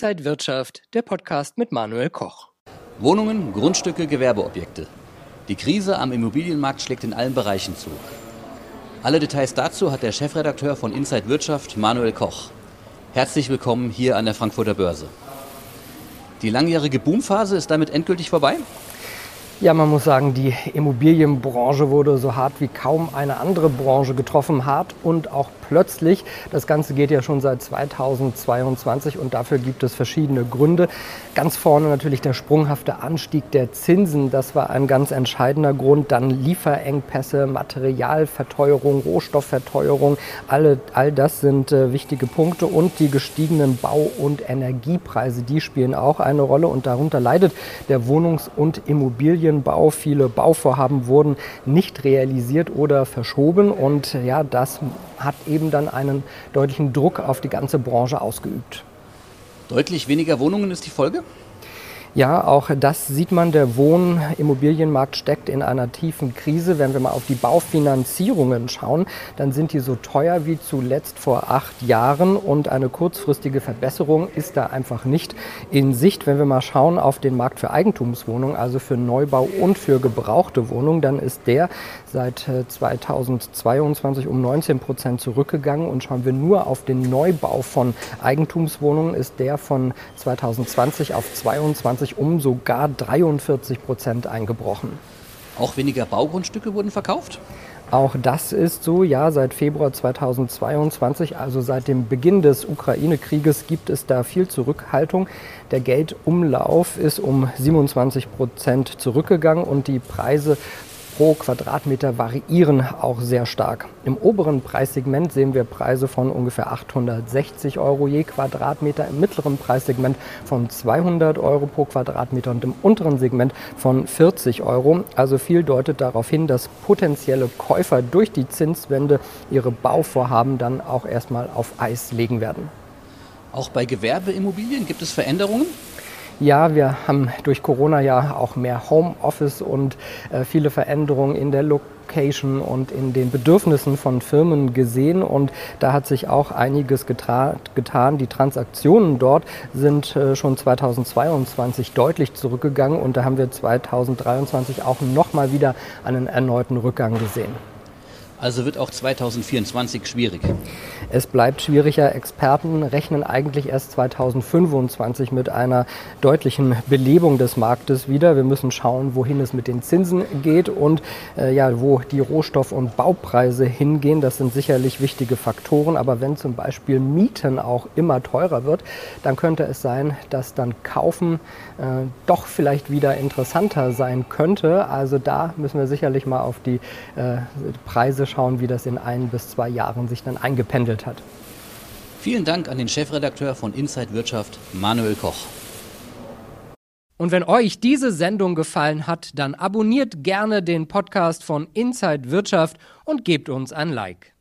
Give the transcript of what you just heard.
Inside Wirtschaft, der Podcast mit Manuel Koch. Wohnungen, Grundstücke, Gewerbeobjekte. Die Krise am Immobilienmarkt schlägt in allen Bereichen zu. Alle Details dazu hat der Chefredakteur von Inside Wirtschaft, Manuel Koch. Herzlich willkommen hier an der Frankfurter Börse. Die langjährige Boomphase ist damit endgültig vorbei? Ja, man muss sagen, die Immobilienbranche wurde so hart wie kaum eine andere Branche getroffen, hart und auch plötzlich. Das Ganze geht ja schon seit 2022 und dafür gibt es verschiedene Gründe. Ganz vorne natürlich der sprunghafte Anstieg der Zinsen, das war ein ganz entscheidender Grund. Dann Lieferengpässe, Materialverteuerung, Rohstoffverteuerung, alle, all das sind äh, wichtige Punkte und die gestiegenen Bau- und Energiepreise, die spielen auch eine Rolle und darunter leidet der Wohnungs- und Immobilien Immobilienbau. Viele Bauvorhaben wurden nicht realisiert oder verschoben und ja, das hat eben dann einen deutlichen Druck auf die ganze Branche ausgeübt. Deutlich weniger Wohnungen ist die Folge? Ja, auch das sieht man. Der Wohnimmobilienmarkt steckt in einer tiefen Krise. Wenn wir mal auf die Baufinanzierungen schauen, dann sind die so teuer wie zuletzt vor acht Jahren und eine kurzfristige Verbesserung ist da einfach nicht in Sicht. Wenn wir mal schauen auf den Markt für Eigentumswohnungen, also für Neubau und für gebrauchte Wohnungen, dann ist der seit 2022 äh, um 19 Prozent zurückgegangen und schauen wir nur auf den Neubau von Eigentumswohnungen, ist der von 2020 auf 22 2020 um sogar 43 Prozent eingebrochen. Auch weniger Baugrundstücke wurden verkauft? Auch das ist so, ja, seit Februar 2022, also seit dem Beginn des Ukraine-Krieges, gibt es da viel Zurückhaltung. Der Geldumlauf ist um 27 Prozent zurückgegangen und die Preise pro Quadratmeter variieren auch sehr stark. Im oberen Preissegment sehen wir Preise von ungefähr 860 Euro je Quadratmeter, im mittleren Preissegment von 200 Euro pro Quadratmeter und im unteren Segment von 40 Euro. Also viel deutet darauf hin, dass potenzielle Käufer durch die Zinswende ihre Bauvorhaben dann auch erstmal auf Eis legen werden. Auch bei Gewerbeimmobilien gibt es Veränderungen? Ja, wir haben durch Corona ja auch mehr Homeoffice und äh, viele Veränderungen in der Location und in den Bedürfnissen von Firmen gesehen und da hat sich auch einiges getan. Die Transaktionen dort sind äh, schon 2022 deutlich zurückgegangen und da haben wir 2023 auch nochmal wieder einen erneuten Rückgang gesehen. Also wird auch 2024 schwierig. Es bleibt schwieriger. Experten rechnen eigentlich erst 2025 mit einer deutlichen Belebung des Marktes wieder. Wir müssen schauen, wohin es mit den Zinsen geht und äh, ja, wo die Rohstoff- und Baupreise hingehen. Das sind sicherlich wichtige Faktoren. Aber wenn zum Beispiel Mieten auch immer teurer wird, dann könnte es sein, dass dann Kaufen äh, doch vielleicht wieder interessanter sein könnte. Also da müssen wir sicherlich mal auf die äh, Preise schauen, wie das in ein bis zwei Jahren sich dann eingependelt hat. Vielen Dank an den Chefredakteur von Inside Wirtschaft, Manuel Koch. Und wenn euch diese Sendung gefallen hat, dann abonniert gerne den Podcast von Inside Wirtschaft und gebt uns ein Like.